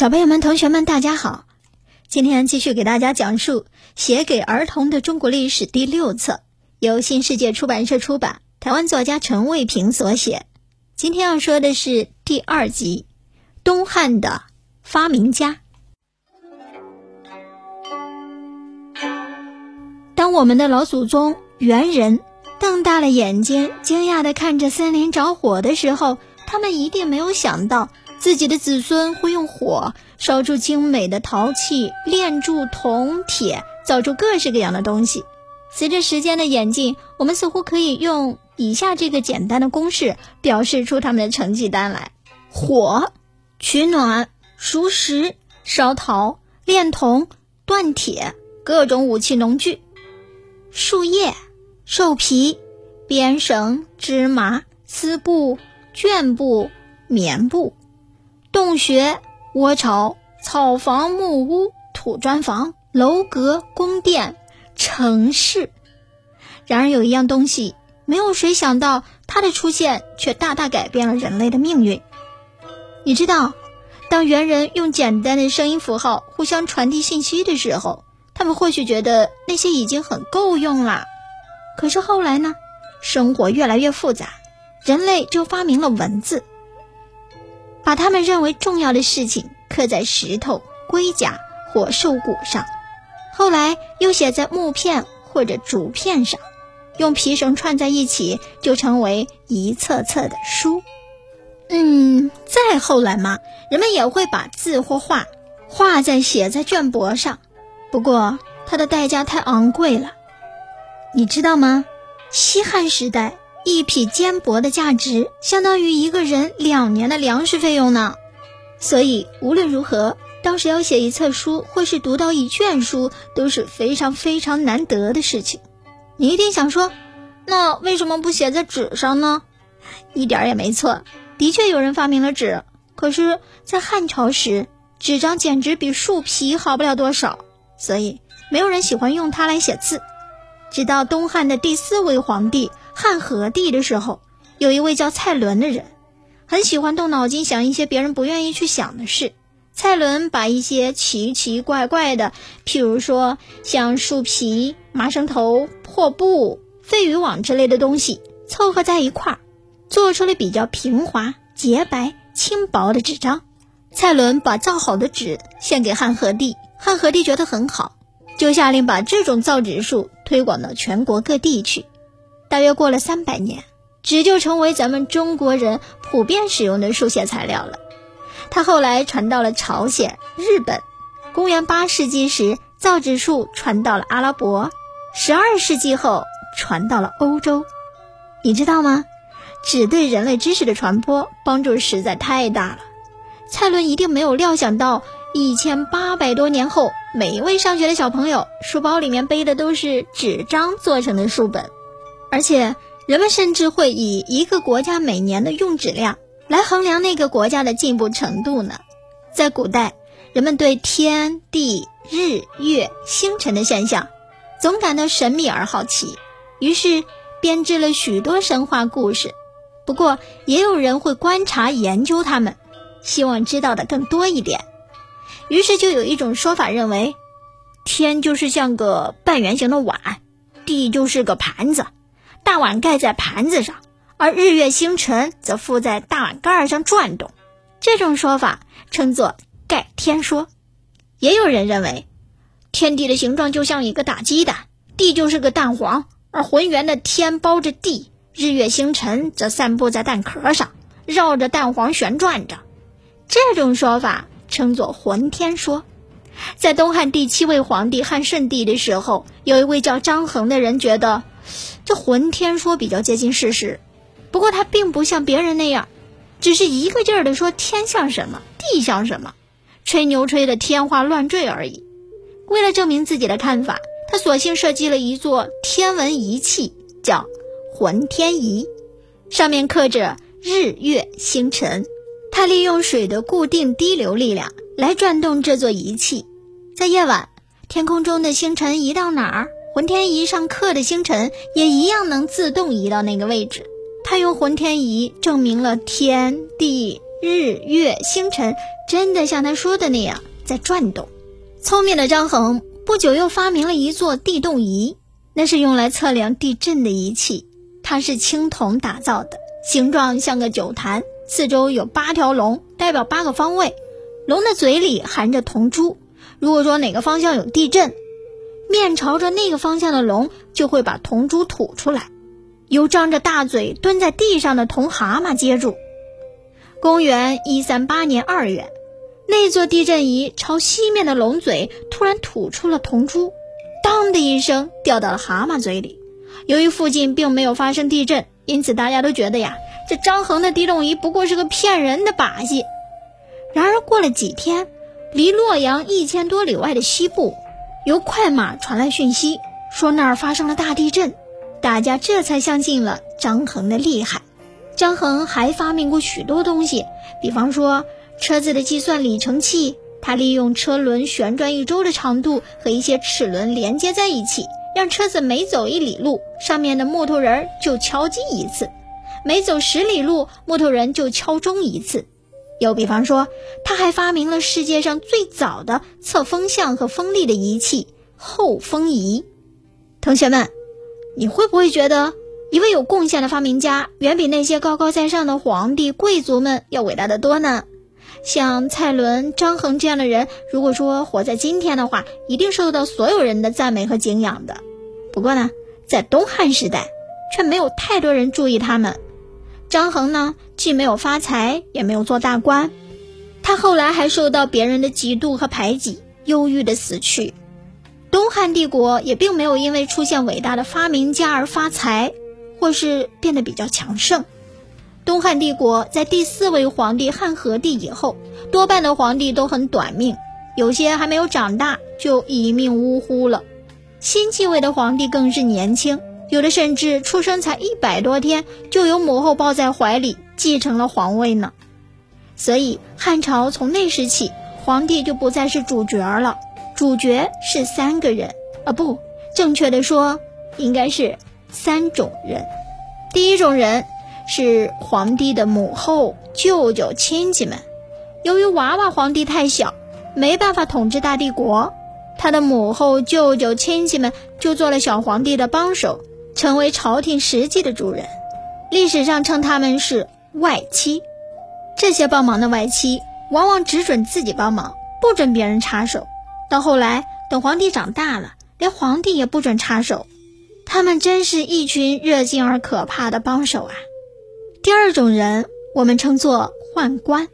小朋友们、同学们，大家好！今天继续给大家讲述《写给儿童的中国历史》第六册，由新世界出版社出版，台湾作家陈卫平所写。今天要说的是第二集《东汉的发明家》。当我们的老祖宗猿人瞪大了眼睛，惊讶的看着森林着火的时候，他们一定没有想到。自己的子孙会用火烧出精美的陶器，炼铸铜铁，造出各式各样的东西。随着时间的演进，我们似乎可以用以下这个简单的公式表示出他们的成绩单来：火取暖、熟食、烧陶、炼铜、锻铁，各种武器农具；树叶、兽皮、编绳、织麻、丝布、绢布、棉布。洞穴、窝巢、草房、木屋、土砖房、楼阁、宫殿、城市。然而，有一样东西，没有谁想到，它的出现却大大改变了人类的命运。你知道，当猿人用简单的声音符号互相传递信息的时候，他们或许觉得那些已经很够用了。可是后来呢？生活越来越复杂，人类就发明了文字。把他们认为重要的事情刻在石头、龟甲或兽骨上，后来又写在木片或者竹片上，用皮绳串在一起，就成为一册册的书。嗯，再后来嘛，人们也会把字或画画在写在绢帛上，不过它的代价太昂贵了，你知道吗？西汉时代。一匹缣帛的价值相当于一个人两年的粮食费用呢，所以无论如何，当时要写一册书或是读到一卷书都是非常非常难得的事情。你一定想说，那为什么不写在纸上呢？一点也没错，的确有人发明了纸，可是，在汉朝时，纸张简直比树皮好不了多少，所以没有人喜欢用它来写字。直到东汉的第四位皇帝。汉和帝的时候，有一位叫蔡伦的人，很喜欢动脑筋想一些别人不愿意去想的事。蔡伦把一些奇奇怪怪的，譬如说像树皮、麻绳头、破布、废渔网之类的东西凑合在一块儿，做出了比较平滑、洁白、轻薄的纸张。蔡伦把造好的纸献给汉和帝，汉和帝觉得很好，就下令把这种造纸术推广到全国各地去。大约过了三百年，纸就成为咱们中国人普遍使用的书写材料了。它后来传到了朝鲜、日本。公元八世纪时，造纸术传到了阿拉伯。十二世纪后，传到了欧洲。你知道吗？纸对人类知识的传播帮助实在太大了。蔡伦一定没有料想到，一千八百多年后，每一位上学的小朋友书包里面背的都是纸张做成的书本。而且，人们甚至会以一个国家每年的用纸量来衡量那个国家的进步程度呢。在古代，人们对天地日月星辰的现象总感到神秘而好奇，于是编织了许多神话故事。不过，也有人会观察研究它们，希望知道的更多一点。于是，就有一种说法认为，天就是像个半圆形的碗，地就是个盘子。大碗盖在盘子上，而日月星辰则附在大碗盖上转动。这种说法称作盖天说。也有人认为，天地的形状就像一个大鸡蛋，地就是个蛋黄，而浑圆的天包着地，日月星辰则散布在蛋壳上，绕着蛋黄旋转着。这种说法称作浑天说。在东汉第七位皇帝汉顺帝的时候，有一位叫张衡的人觉得。这浑天说比较接近事实，不过他并不像别人那样，只是一个劲儿的说天像什么，地像什么，吹牛吹的天花乱坠而已。为了证明自己的看法，他索性设计了一座天文仪器，叫浑天仪，上面刻着日月星辰。他利用水的固定滴流力量来转动这座仪器，在夜晚，天空中的星辰移到哪儿？浑天仪上刻的星辰也一样能自动移到那个位置。他用浑天仪证明了天地日月星辰真的像他说的那样在转动。聪明的张衡不久又发明了一座地动仪，那是用来测量地震的仪器。它是青铜打造的，形状像个酒坛，四周有八条龙，代表八个方位。龙的嘴里含着铜珠，如果说哪个方向有地震，面朝着那个方向的龙就会把铜珠吐出来，由张着大嘴蹲在地上的铜蛤蟆接住。公元一三八年二月，那座地震仪朝西面的龙嘴突然吐出了铜珠，当的一声掉到了蛤蟆嘴里。由于附近并没有发生地震，因此大家都觉得呀，这张衡的地动仪不过是个骗人的把戏。然而过了几天，离洛阳一千多里外的西部，由快马传来讯息，说那儿发生了大地震，大家这才相信了张衡的厉害。张衡还发明过许多东西，比方说车子的计算里程器，他利用车轮旋转一周的长度和一些齿轮连接在一起。让车子每走一里路，上面的木头人就敲击一次；每走十里路，木头人就敲钟一次。又比方说，他还发明了世界上最早的测风向和风力的仪器——后风仪。同学们，你会不会觉得一位有贡献的发明家，远比那些高高在上的皇帝、贵族们要伟大的多呢？像蔡伦、张衡这样的人，如果说活在今天的话，一定受到所有人的赞美和敬仰的。不过呢，在东汉时代，却没有太多人注意他们。张衡呢，既没有发财，也没有做大官，他后来还受到别人的嫉妒和排挤，忧郁的死去。东汉帝国也并没有因为出现伟大的发明家而发财，或是变得比较强盛。东汉帝国在第四位皇帝汉和帝以后，多半的皇帝都很短命，有些还没有长大就一命呜呼了。新继位的皇帝更是年轻，有的甚至出生才一百多天，就由母后抱在怀里继承了皇位呢。所以汉朝从那时起，皇帝就不再是主角了，主角是三个人啊，不，正确的说应该是三种人。第一种人。是皇帝的母后、舅舅、亲戚们。由于娃娃皇帝太小，没办法统治大帝国，他的母后、舅舅、亲戚们就做了小皇帝的帮手，成为朝廷实际的主人。历史上称他们是外戚。这些帮忙的外戚，往往只准自己帮忙，不准别人插手。到后来，等皇帝长大了，连皇帝也不准插手。他们真是一群热心而可怕的帮手啊！第二种人，我们称作宦官，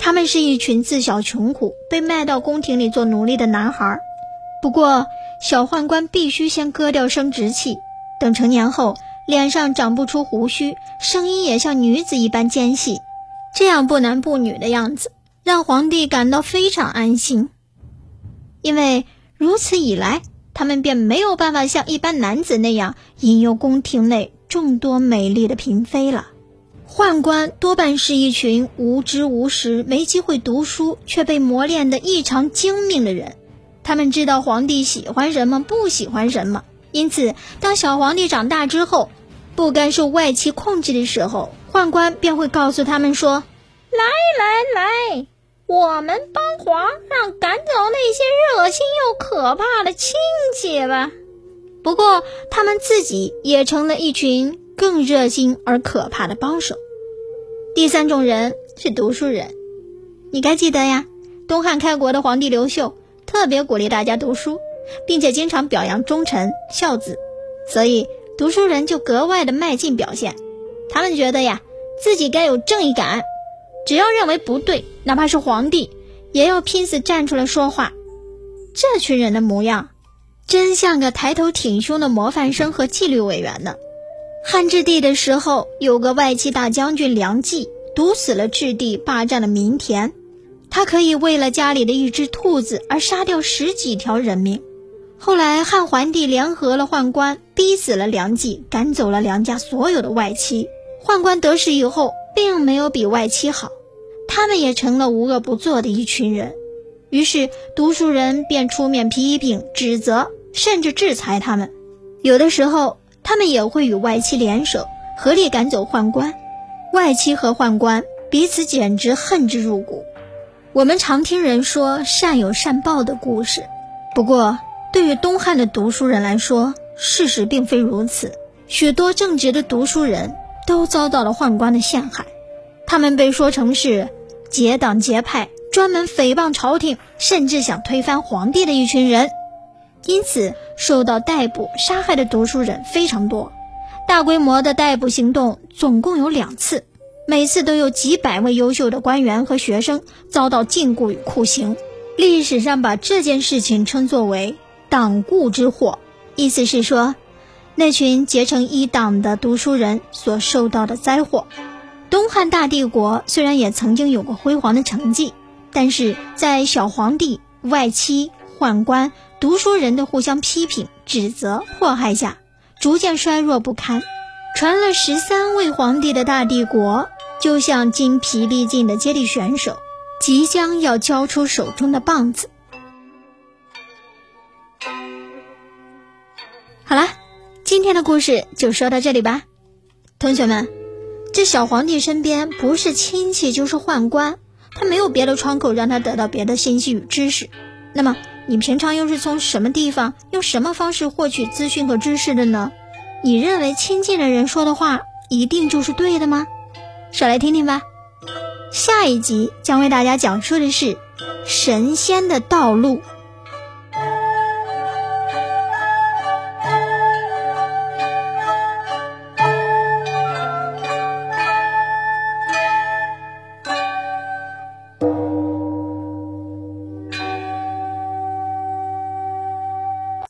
他们是一群自小穷苦、被卖到宫廷里做奴隶的男孩。不过，小宦官必须先割掉生殖器，等成年后，脸上长不出胡须，声音也像女子一般尖细，这样不男不女的样子，让皇帝感到非常安心。因为如此一来，他们便没有办法像一般男子那样引诱宫廷内。众多美丽的嫔妃了，宦官多半是一群无知无识、没机会读书却被磨练得异常精明的人。他们知道皇帝喜欢什么，不喜欢什么，因此当小皇帝长大之后，不该受外戚控制的时候，宦官便会告诉他们说：“来来来，我们帮皇上赶走那些热心又可怕的亲戚吧。”不过，他们自己也成了一群更热心而可怕的帮手。第三种人是读书人，你该记得呀。东汉开国的皇帝刘秀特别鼓励大家读书，并且经常表扬忠臣孝子，所以读书人就格外的卖劲表现。他们觉得呀，自己该有正义感，只要认为不对，哪怕是皇帝，也要拼死站出来说话。这群人的模样。真像个抬头挺胸的模范生和纪律委员呢。汉质帝的时候，有个外戚大将军梁冀毒死了质帝霸占的民田，他可以为了家里的一只兔子而杀掉十几条人命。后来汉桓帝联合了宦官，逼死了梁冀，赶走了梁家所有的外戚。宦官得势以后，并没有比外戚好，他们也成了无恶不作的一群人。于是，读书人便出面批评、指责，甚至制裁他们。有的时候，他们也会与外戚联手，合力赶走宦官。外戚和宦官彼此简直恨之入骨。我们常听人说善有善报的故事，不过对于东汉的读书人来说，事实并非如此。许多正直的读书人都遭到了宦官的陷害，他们被说成是结党结派、专门诽谤朝廷，甚至想推翻皇帝的一群人，因此受到逮捕、杀害的读书人非常多。大规模的逮捕行动总共有两次。每次都有几百位优秀的官员和学生遭到禁锢与酷刑，历史上把这件事情称作为“党锢之祸”，意思是说，那群结成一党的读书人所受到的灾祸。东汉大帝国虽然也曾经有过辉煌的成绩，但是在小皇帝、外戚、宦官、读书人的互相批评、指责、迫害下，逐渐衰弱不堪。传了十三位皇帝的大帝国，就像精疲力尽的接力选手，即将要交出手中的棒子。好了，今天的故事就说到这里吧，同学们，这小皇帝身边不是亲戚就是宦官，他没有别的窗口让他得到别的信息与知识。那么，你平常又是从什么地方、用什么方式获取资讯和知识的呢？你认为亲近的人说的话一定就是对的吗？说来听听吧。下一集将为大家讲述的是神仙的道路。